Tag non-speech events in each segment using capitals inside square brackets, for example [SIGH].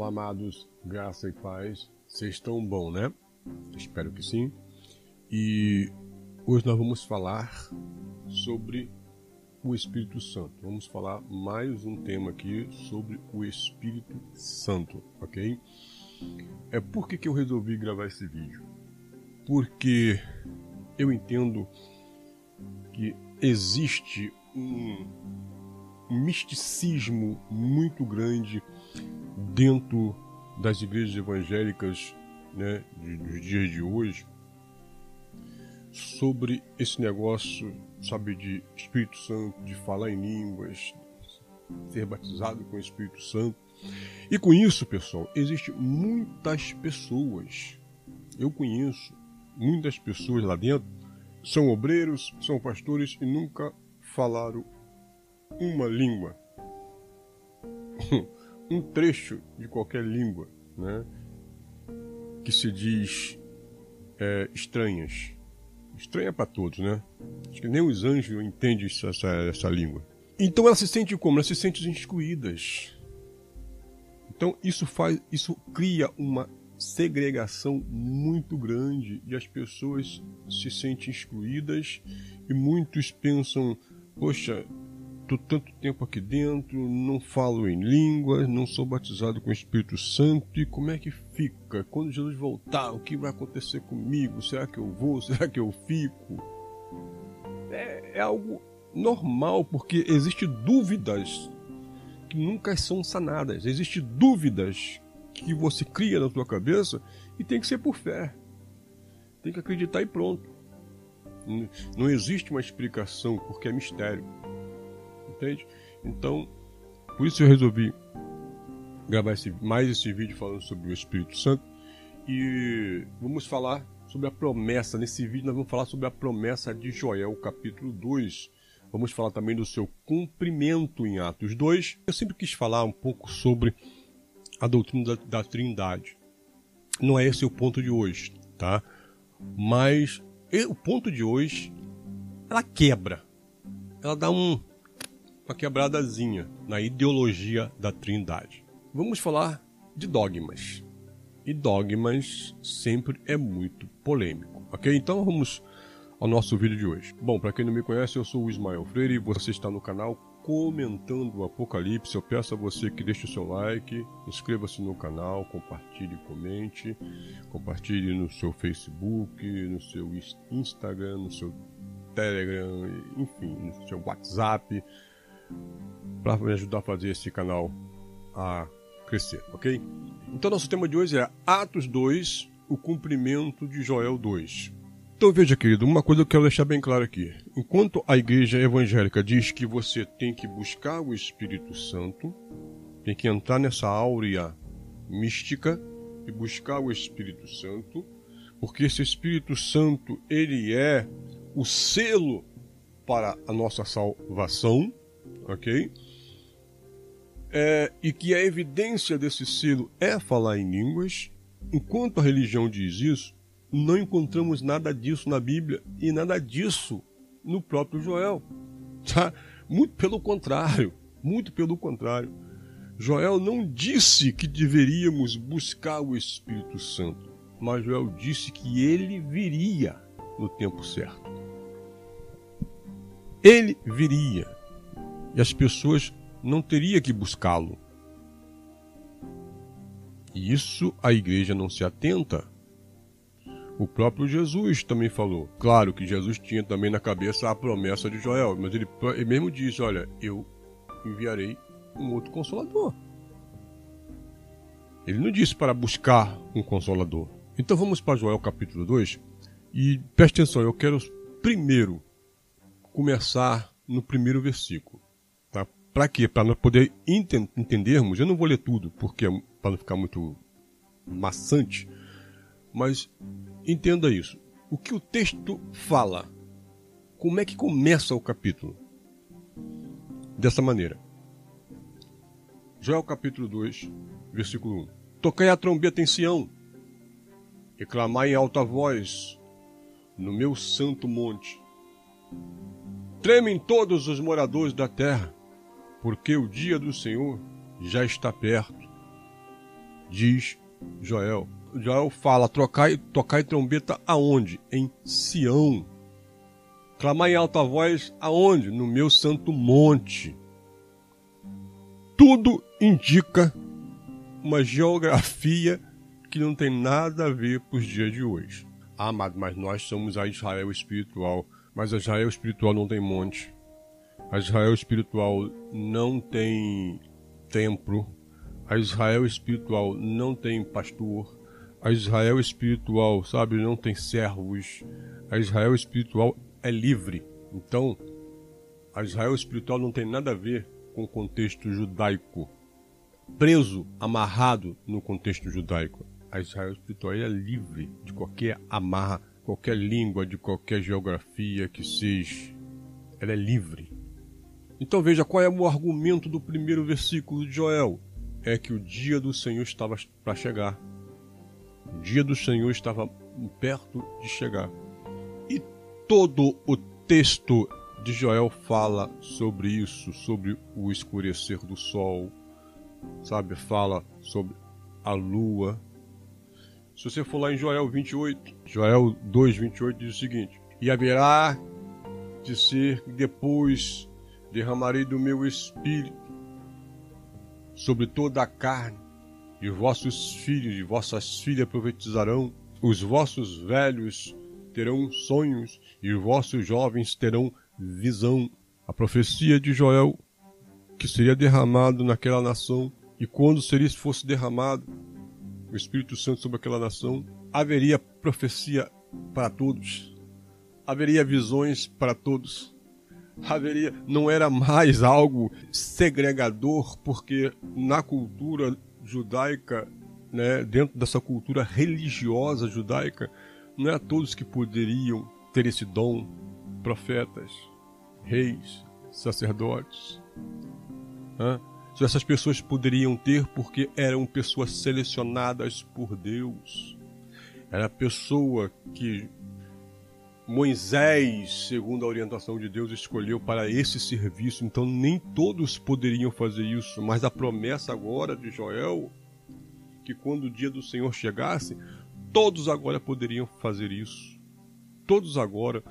Olá, amados, graça e paz. Vocês estão bom, né? Espero que sim. E hoje nós vamos falar sobre o Espírito Santo. Vamos falar mais um tema aqui sobre o Espírito Santo, ok? É por que, que eu resolvi gravar esse vídeo? Porque eu entendo que existe um misticismo muito grande dentro das igrejas evangélicas né, dos dias de hoje sobre esse negócio, sabe, de Espírito Santo, de falar em línguas, ser batizado com o Espírito Santo. E com isso, pessoal, existem muitas pessoas, eu conheço muitas pessoas lá dentro, são obreiros, são pastores e nunca falaram uma língua. [LAUGHS] um trecho de qualquer língua, né? Que se diz é, estranhas. Estranha para todos, né? Acho que nem os anjos entendem essa, essa língua. Então elas se sentem como? Elas se sentem excluídas. Então isso faz, isso cria uma segregação muito grande e as pessoas se sentem excluídas e muitos pensam, poxa, Estou tanto tempo aqui dentro, não falo em línguas, não sou batizado com o Espírito Santo, e como é que fica? Quando Jesus voltar, o que vai acontecer comigo? Será que eu vou? [LAUGHS] Será que eu fico? É, é algo normal, porque existem dúvidas que nunca são sanadas. Existem dúvidas que você cria na sua cabeça e tem que ser por fé. Tem que acreditar e pronto. Não existe uma explicação porque é mistério entende? Então, por isso eu resolvi gravar esse, mais esse vídeo falando sobre o Espírito Santo e vamos falar sobre a promessa. Nesse vídeo nós vamos falar sobre a promessa de Joel, capítulo 2. Vamos falar também do seu cumprimento em Atos 2. Eu sempre quis falar um pouco sobre a doutrina da, da Trindade. Não é esse o ponto de hoje, tá? Mas o ponto de hoje ela quebra. Ela dá um uma quebradazinha na ideologia da Trindade. Vamos falar de dogmas. E dogmas sempre é muito polêmico, ok? Então vamos ao nosso vídeo de hoje. Bom, para quem não me conhece, eu sou o Ismael Freire e você está no canal comentando o Apocalipse. Eu peço a você que deixe o seu like, inscreva-se no canal, compartilhe, comente, compartilhe no seu Facebook, no seu Instagram, no seu Telegram, enfim, no seu WhatsApp para me ajudar a fazer esse canal a crescer, ok? Então nosso tema de hoje é Atos 2, o cumprimento de Joel 2. Então veja, querido, uma coisa eu quero deixar bem claro aqui. Enquanto a igreja evangélica diz que você tem que buscar o Espírito Santo, tem que entrar nessa áurea mística e buscar o Espírito Santo, porque esse Espírito Santo, ele é o selo para a nossa salvação, ok? É, e que a evidência desse selo é falar em línguas, enquanto a religião diz isso, não encontramos nada disso na Bíblia e nada disso no próprio Joel. Tá? Muito pelo contrário, muito pelo contrário. Joel não disse que deveríamos buscar o Espírito Santo, mas Joel disse que ele viria no tempo certo. Ele viria e as pessoas não teriam que buscá-lo. E isso a igreja não se atenta. O próprio Jesus também falou. Claro que Jesus tinha também na cabeça a promessa de Joel, mas ele, mesmo disse: Olha, eu enviarei um outro consolador. Ele não disse para buscar um consolador. Então vamos para Joel capítulo 2 e preste atenção, eu quero primeiro começar no primeiro versículo. Para quê? Para nós poder enten entendermos. Eu não vou ler tudo, porque é para não ficar muito maçante, mas entenda isso. O que o texto fala? Como é que começa o capítulo? Dessa maneira. Joel capítulo 2, versículo 1. Tocai a trombeta em Sião, e clamai em alta voz no meu santo monte. Tremem todos os moradores da terra porque o dia do Senhor já está perto. diz Joel. Joel fala: tocai, tocai trombeta aonde? Em Sião. Clamar em alta voz aonde? No meu santo monte. Tudo indica uma geografia que não tem nada a ver com os dias de hoje. Ah, amado, mas nós somos a Israel espiritual. Mas a Israel espiritual não tem monte. A Israel espiritual não tem templo. A Israel espiritual não tem pastor. A Israel espiritual, sabe, não tem servos. A Israel espiritual é livre. Então, a Israel espiritual não tem nada a ver com o contexto judaico. Preso, amarrado no contexto judaico. A Israel espiritual é livre de qualquer amarra, qualquer língua, de qualquer geografia que seja. Ela é livre. Então veja qual é o argumento do primeiro versículo de Joel. É que o dia do Senhor estava para chegar. O dia do Senhor estava perto de chegar. E todo o texto de Joel fala sobre isso, sobre o escurecer do sol, sabe? Fala sobre a lua. Se você for lá em Joel 28, Joel 2, 28 diz o seguinte: E haverá de ser depois derramarei do meu espírito sobre toda a carne, e vossos filhos e vossas filhas profetizarão, os vossos velhos terão sonhos, e os vossos jovens terão visão. A profecia de Joel, que seria derramado naquela nação, e quando seria fosse derramado o Espírito Santo sobre aquela nação, haveria profecia para todos, haveria visões para todos haveria, não era mais algo segregador, porque na cultura judaica, né, dentro dessa cultura religiosa judaica, não é todos que poderiam ter esse dom, profetas, reis, sacerdotes. Né? Só essas pessoas poderiam ter porque eram pessoas selecionadas por Deus. Era a pessoa que Moisés, segundo a orientação de Deus, escolheu para esse serviço, então nem todos poderiam fazer isso, mas a promessa agora de Joel, que quando o dia do Senhor chegasse, todos agora poderiam fazer isso. Todos agora,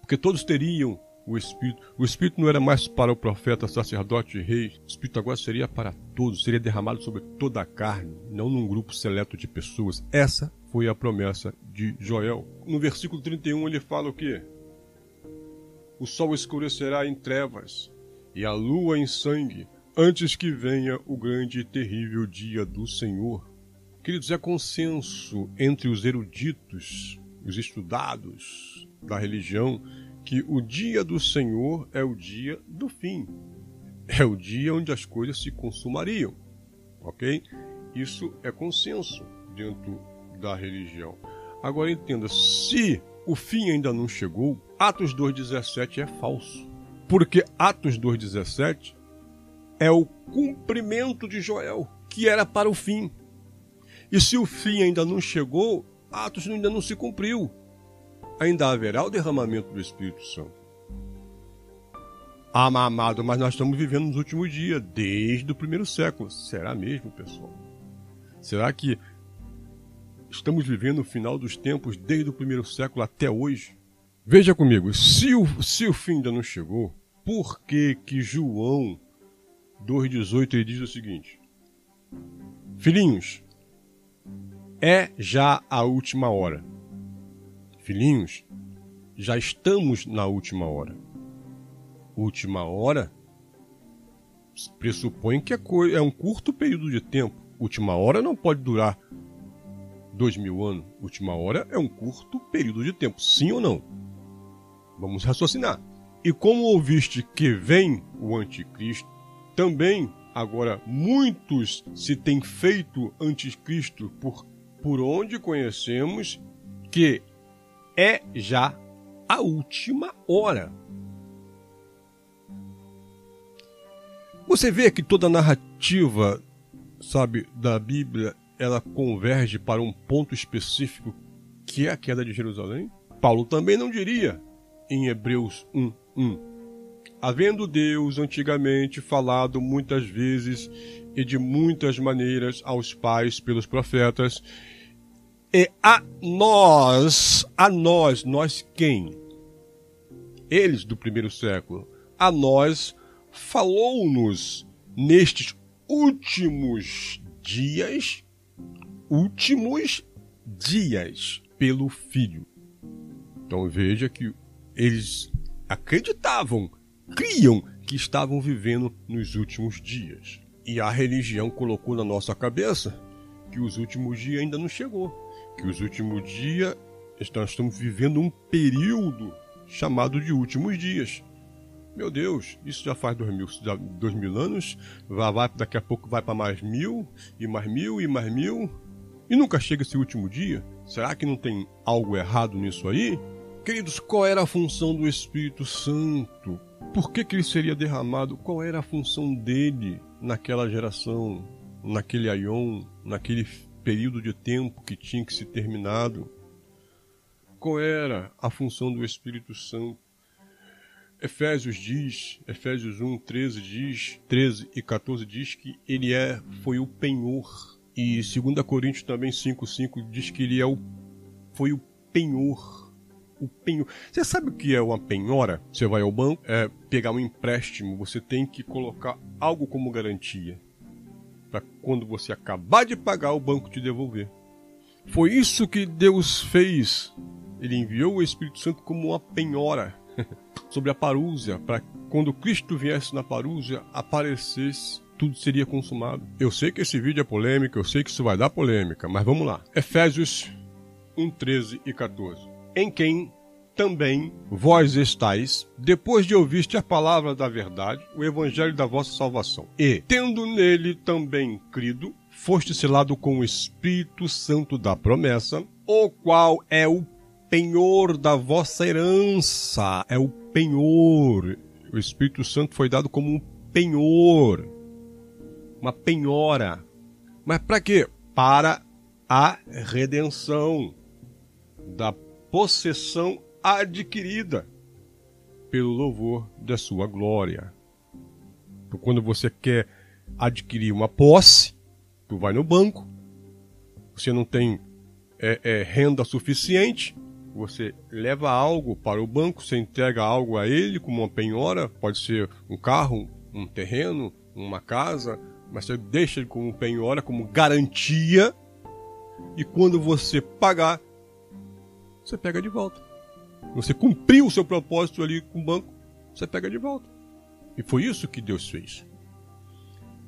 porque todos teriam o Espírito. O Espírito não era mais para o profeta, sacerdote e rei. O Espírito agora seria para todos, seria derramado sobre toda a carne, não num grupo seleto de pessoas. Essa foi a promessa de Joel. No versículo 31 ele fala o quê? O sol escurecerá em trevas e a lua em sangue, antes que venha o grande e terrível dia do Senhor. Queridos, é consenso entre os eruditos, os estudados da religião, que o dia do Senhor é o dia do fim. É o dia onde as coisas se consumariam. Ok? Isso é consenso dentro da religião. Agora entenda, se o fim ainda não chegou, Atos 2,17 é falso. Porque Atos 2,17 é o cumprimento de Joel, que era para o fim. E se o fim ainda não chegou, Atos ainda não se cumpriu. Ainda haverá o derramamento do Espírito Santo. Ah, amado, mas nós estamos vivendo nos últimos dias, desde o primeiro século. Será mesmo, pessoal? Será que Estamos vivendo o final dos tempos desde o primeiro século até hoje. Veja comigo, se o, se o fim ainda não chegou, por que que João 2,18 ele diz o seguinte: Filhinhos, é já a última hora. Filhinhos, já estamos na última hora. Última hora pressupõe que é, é um curto período de tempo. Última hora não pode durar dois mil anos, última hora, é um curto período de tempo, sim ou não? Vamos raciocinar. E como ouviste que vem o anticristo, também agora muitos se têm feito anticristo por, por onde conhecemos que é já a última hora. Você vê que toda a narrativa, sabe, da Bíblia ela converge para um ponto específico que é a queda de Jerusalém? Paulo também não diria em Hebreus 1:1 Havendo Deus antigamente falado muitas vezes e de muitas maneiras aos pais pelos profetas, e a nós, a nós, nós quem? Eles do primeiro século, a nós falou-nos nestes últimos dias, últimos dias, pelo Filho. Então veja que eles acreditavam, criam que estavam vivendo nos últimos dias. E a religião colocou na nossa cabeça que os últimos dias ainda não chegou, que os últimos dias nós estamos vivendo um período chamado de últimos dias. Meu Deus, isso já faz dois mil, dois mil anos, vai, vai, daqui a pouco vai para mais mil, e mais mil, e mais mil, e nunca chega esse último dia? Será que não tem algo errado nisso aí? Queridos, qual era a função do Espírito Santo? Por que, que ele seria derramado? Qual era a função dele naquela geração, naquele aion, naquele período de tempo que tinha que ser terminado? Qual era a função do Espírito Santo? Efésios diz, Efésios 1, 13 diz, 13 e 14 diz que ele é, foi o penhor. E 2 Coríntios também 5, 5 diz que ele é o, foi o penhor o penho. Você sabe o que é uma penhora? Você vai ao banco, é, pegar um empréstimo, você tem que colocar algo como garantia. Para quando você acabar de pagar, o banco te devolver. Foi isso que Deus fez. Ele enviou o Espírito Santo como uma penhora [LAUGHS] sobre a parúzia, para quando Cristo viesse na parúzia, aparecesse tudo seria consumado. Eu sei que esse vídeo é polêmico, eu sei que isso vai dar polêmica, mas vamos lá. Efésios 1, 13 e 14 em quem também vós estáis, depois de ouviste a palavra da verdade, o evangelho da vossa salvação. E, tendo nele também crido, foste selado com o Espírito Santo da promessa, o qual é o penhor da vossa herança. É o penhor. O Espírito Santo foi dado como um penhor, uma penhora. Mas para quê? Para a redenção da possessão adquirida pelo louvor da sua glória. Então, quando você quer adquirir uma posse, tu vai no banco, você não tem é, é, renda suficiente, você leva algo para o banco, você entrega algo a ele como uma penhora, pode ser um carro, um terreno, uma casa, mas você deixa ele como penhora, como garantia, e quando você pagar, você pega de volta. Você cumpriu o seu propósito ali com o banco, você pega de volta. E foi isso que Deus fez.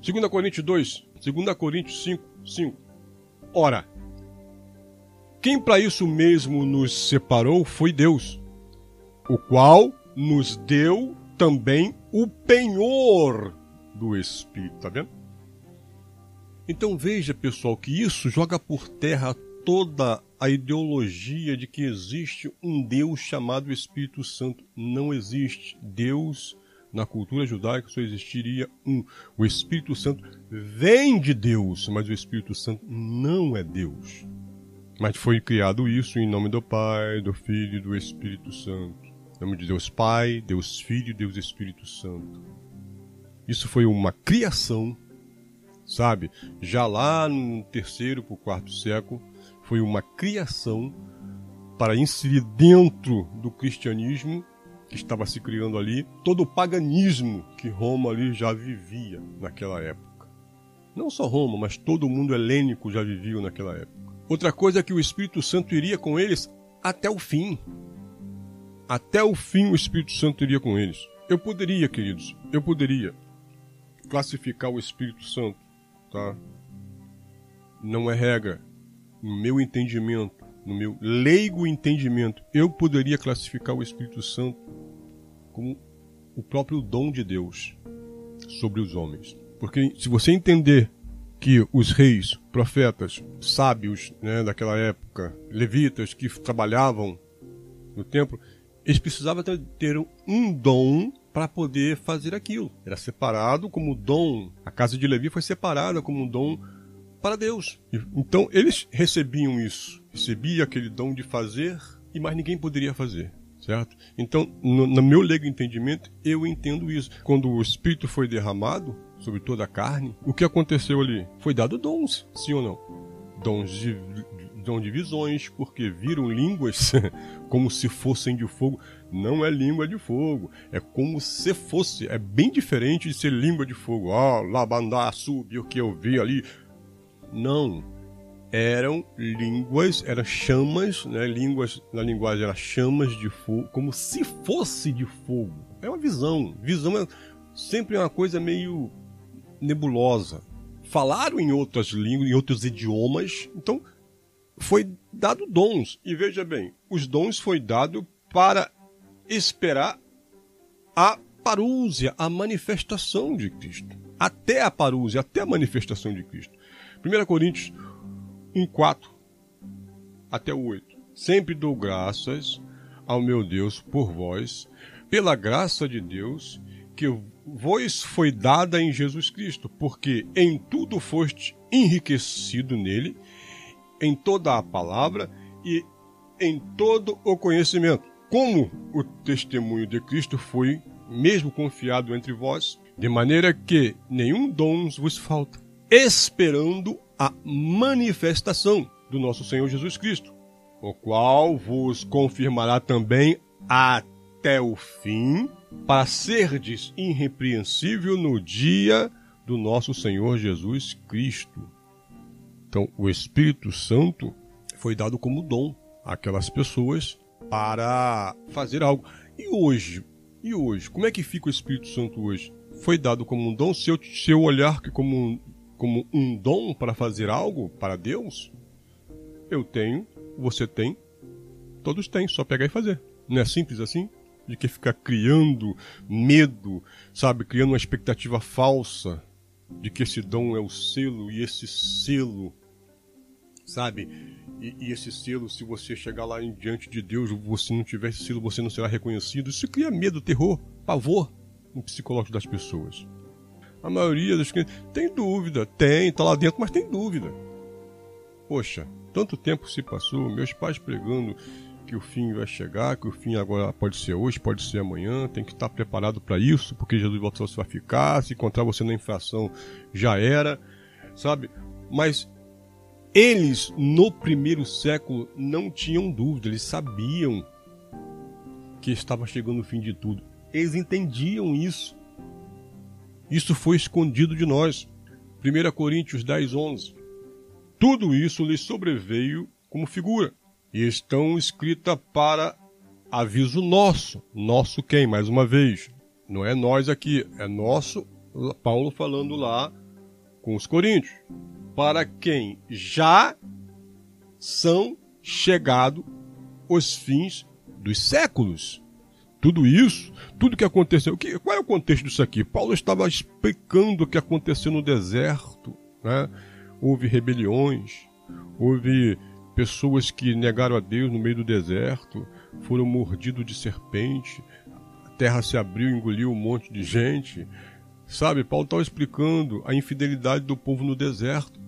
2 Coríntios 2, 2 Coríntios 5, 5. Ora, quem para isso mesmo nos separou foi Deus, o qual nos deu também o penhor do Espírito, tá vendo? Então veja, pessoal, que isso joga por terra toda a ideologia de que existe um Deus chamado Espírito Santo. Não existe. Deus, na cultura judaica, só existiria um. O Espírito Santo vem de Deus, mas o Espírito Santo não é Deus. Mas foi criado isso em nome do Pai, do Filho e do Espírito Santo. Em nome de Deus Pai, Deus Filho e Deus Espírito Santo. Isso foi uma criação, sabe? Já lá no terceiro para o quarto século, foi uma criação para inserir dentro do cristianismo que estava se criando ali todo o paganismo que Roma ali já vivia naquela época. Não só Roma, mas todo o mundo helênico já vivia naquela época. Outra coisa é que o Espírito Santo iria com eles até o fim. Até o fim o Espírito Santo iria com eles. Eu poderia, queridos, eu poderia classificar o Espírito Santo, tá? Não é regra, no meu entendimento, no meu leigo entendimento, eu poderia classificar o Espírito Santo como o próprio dom de Deus sobre os homens. Porque se você entender que os reis, profetas, sábios né, daquela época, levitas que trabalhavam no templo, eles precisavam ter um dom para poder fazer aquilo. Era separado como dom. A casa de Levi foi separada como um dom para Deus. Então eles recebiam isso, recebiam aquele dom de fazer e mais ninguém poderia fazer. certo? Então, no, no meu leigo entendimento, eu entendo isso. Quando o Espírito foi derramado sobre toda a carne, o que aconteceu ali? Foi dado dons, sim ou não? Dons de, dom de visões, porque viram línguas [LAUGHS] como se fossem de fogo. Não é língua de fogo, é como se fosse. É bem diferente de ser língua de fogo. Ah, labandá, subiu o que eu vi ali. Não, eram línguas, eram chamas, né? Línguas na linguagem eram chamas de fogo, como se fosse de fogo. É uma visão. Visão é sempre uma coisa meio nebulosa. Falaram em outras línguas, em outros idiomas, então foi dado dons. E veja bem, os dons foi dado para esperar a parúzia, a manifestação de Cristo. Até a parúzia, até a manifestação de Cristo. 1 Coríntios 1, 4 até o 8. Sempre dou graças ao meu Deus por vós, pela graça de Deus que vos foi dada em Jesus Cristo, porque em tudo foste enriquecido nele, em toda a palavra e em todo o conhecimento. Como o testemunho de Cristo foi mesmo confiado entre vós, de maneira que nenhum dom vos falta, esperando a manifestação do nosso Senhor Jesus Cristo, o qual vos confirmará também até o fim, para serdes irrepreensível no dia do nosso Senhor Jesus Cristo. Então, o Espírito Santo foi dado como dom àquelas pessoas para fazer algo. E hoje? E hoje? Como é que fica o Espírito Santo hoje? Foi dado como um dom? Se eu, se eu olhar que como como um dom para fazer algo para Deus, eu tenho, você tem, todos têm, só pegar e fazer. Não é simples assim? De que ficar criando medo, sabe? Criando uma expectativa falsa de que esse dom é o selo e esse selo, sabe? E, e, esse selo, se você chegar lá em diante de Deus, você não tiver esse selo, você não será reconhecido. Isso cria medo, terror, pavor no psicológico das pessoas. A maioria dos clientes tem dúvida, tem, tá lá dentro, mas tem dúvida. Poxa, tanto tempo se passou, meus pais pregando que o fim vai chegar, que o fim agora pode ser hoje, pode ser amanhã, tem que estar preparado para isso, porque Jesus voltou vai ficar, se encontrar você na infração já era, sabe? Mas eles no primeiro século não tinham dúvida, eles sabiam que estava chegando o fim de tudo. Eles entendiam isso. Isso foi escondido de nós. 1 Coríntios 10, 11. Tudo isso lhes sobreveio como figura, e estão escritas para aviso nosso. Nosso quem? Mais uma vez. Não é nós aqui, é nosso, Paulo falando lá com os coríntios. Para quem já são chegados os fins dos séculos. Tudo isso, tudo que aconteceu. Que, qual é o contexto disso aqui? Paulo estava explicando o que aconteceu no deserto. Né? Houve rebeliões, houve pessoas que negaram a Deus no meio do deserto, foram mordidos de serpente, a terra se abriu engoliu um monte de gente. Sabe, Paulo estava explicando a infidelidade do povo no deserto.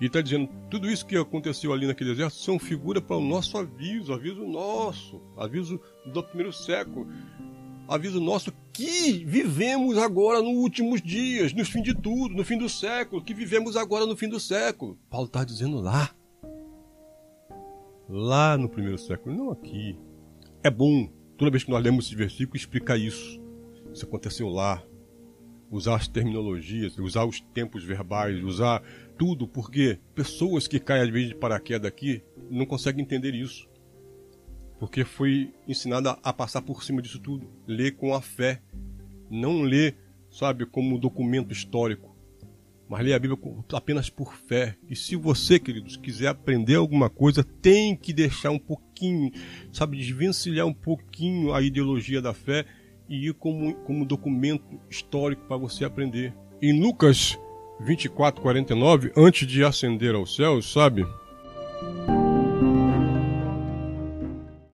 E está dizendo, tudo isso que aconteceu ali naquele deserto são figura para o nosso aviso, aviso nosso, aviso do primeiro século, aviso nosso que vivemos agora nos últimos dias, no fim de tudo, no fim do século, que vivemos agora no fim do século. Paulo está dizendo lá. Lá no primeiro século, não aqui. É bom, toda vez que nós lemos esse versículo, explicar isso. Isso aconteceu lá. Usar as terminologias, usar os tempos verbais, usar tudo, porque pessoas que caem às vezes de paraquedas aqui não conseguem entender isso. Porque foi ensinada a passar por cima disso tudo. Ler com a fé. Não ler, sabe, como um documento histórico. Mas ler a Bíblia apenas por fé. E se você, queridos, quiser aprender alguma coisa, tem que deixar um pouquinho, sabe, desvencilhar um pouquinho a ideologia da fé e ir como, como documento histórico para você aprender. Em Lucas 24, 49, antes de ascender aos céus, sabe?